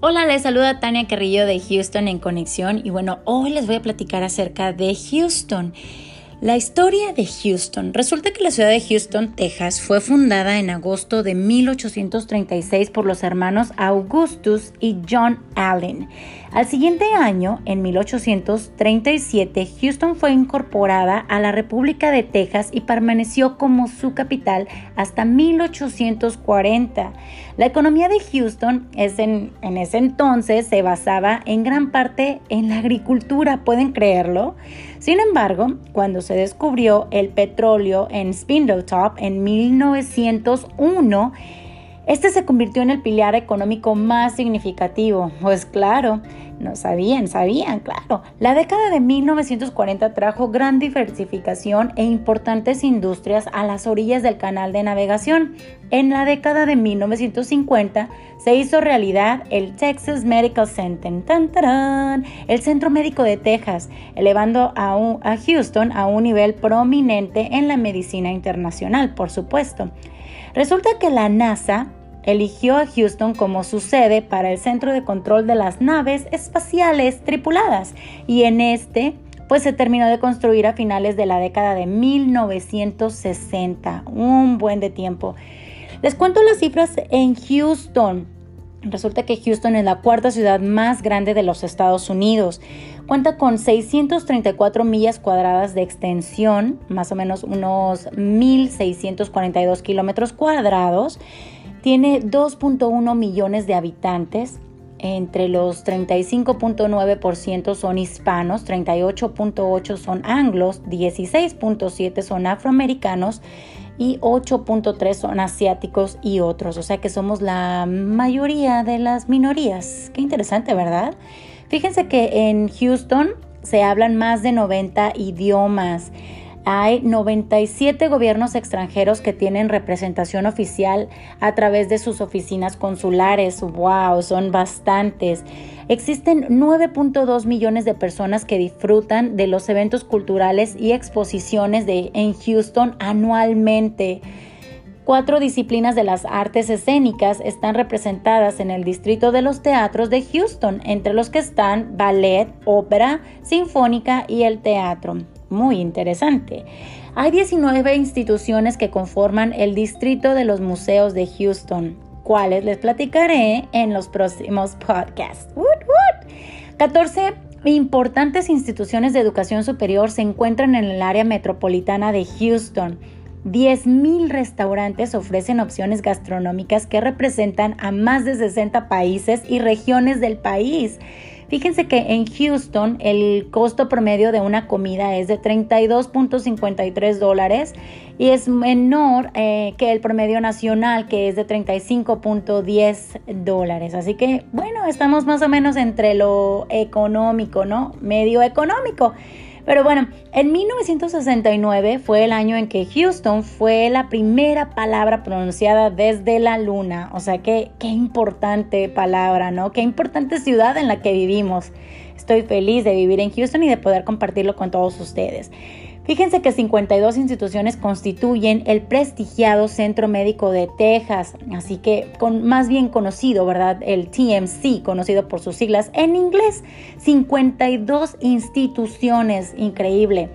Hola, les saluda Tania Carrillo de Houston en Conexión y bueno, hoy les voy a platicar acerca de Houston. La historia de Houston. Resulta que la ciudad de Houston, Texas, fue fundada en agosto de 1836 por los hermanos Augustus y John Allen. Al siguiente año, en 1837, Houston fue incorporada a la República de Texas y permaneció como su capital hasta 1840. La economía de Houston es en, en ese entonces se basaba en gran parte en la agricultura, ¿pueden creerlo? Sin embargo, cuando se descubrió el petróleo en Spindletop en 1901, este se convirtió en el pilar económico más significativo. Pues claro, no sabían, sabían, claro. La década de 1940 trajo gran diversificación e importantes industrias a las orillas del canal de navegación. En la década de 1950 se hizo realidad el Texas Medical Center, el Centro Médico de Texas, elevando a, a Houston a un nivel prominente en la medicina internacional, por supuesto. Resulta que la NASA eligió a Houston como su sede para el centro de control de las naves espaciales tripuladas y en este pues se terminó de construir a finales de la década de 1960, un buen de tiempo. Les cuento las cifras en Houston. Resulta que Houston es la cuarta ciudad más grande de los Estados Unidos. Cuenta con 634 millas cuadradas de extensión, más o menos unos 1.642 kilómetros cuadrados. Tiene 2.1 millones de habitantes, entre los 35.9% son hispanos, 38.8% son anglos, 16.7% son afroamericanos y 8.3% son asiáticos y otros. O sea que somos la mayoría de las minorías. Qué interesante, ¿verdad? Fíjense que en Houston se hablan más de 90 idiomas. Hay 97 gobiernos extranjeros que tienen representación oficial a través de sus oficinas consulares. ¡Wow! Son bastantes. Existen 9.2 millones de personas que disfrutan de los eventos culturales y exposiciones de, en Houston anualmente. Cuatro disciplinas de las artes escénicas están representadas en el distrito de los teatros de Houston, entre los que están ballet, ópera, sinfónica y el teatro muy interesante. Hay 19 instituciones que conforman el distrito de los museos de Houston, cuales les platicaré en los próximos podcasts. 14 importantes instituciones de educación superior se encuentran en el área metropolitana de Houston. 10.000 restaurantes ofrecen opciones gastronómicas que representan a más de 60 países y regiones del país. Fíjense que en Houston el costo promedio de una comida es de 32.53 dólares y es menor eh, que el promedio nacional que es de 35.10 dólares. Así que bueno, estamos más o menos entre lo económico, ¿no? Medio económico. Pero bueno, en 1969 fue el año en que Houston fue la primera palabra pronunciada desde la luna. O sea, que, qué importante palabra, ¿no? Qué importante ciudad en la que vivimos. Estoy feliz de vivir en Houston y de poder compartirlo con todos ustedes. Fíjense que 52 instituciones constituyen el prestigiado Centro Médico de Texas, así que con más bien conocido, ¿verdad? El TMC, conocido por sus siglas en inglés. 52 instituciones, increíble.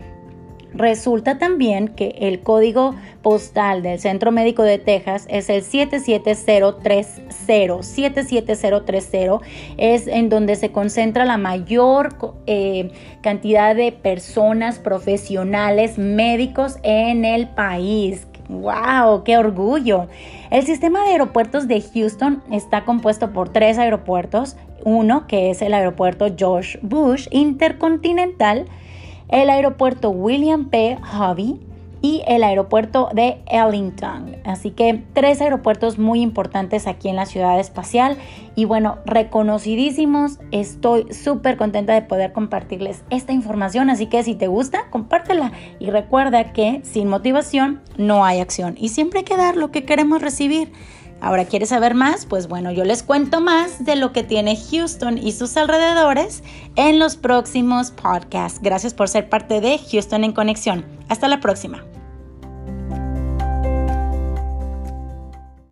Resulta también que el código postal del Centro Médico de Texas es el 77030. 77030 es en donde se concentra la mayor eh, cantidad de personas profesionales médicos en el país. ¡Wow! ¡Qué orgullo! El sistema de aeropuertos de Houston está compuesto por tres aeropuertos. Uno que es el aeropuerto George Bush Intercontinental el aeropuerto William P. Hobby y el aeropuerto de Ellington. Así que tres aeropuertos muy importantes aquí en la ciudad espacial y bueno, reconocidísimos. Estoy súper contenta de poder compartirles esta información, así que si te gusta, compártela y recuerda que sin motivación no hay acción y siempre hay que dar lo que queremos recibir. Ahora, ¿quieres saber más? Pues bueno, yo les cuento más de lo que tiene Houston y sus alrededores en los próximos podcasts. Gracias por ser parte de Houston en Conexión. Hasta la próxima.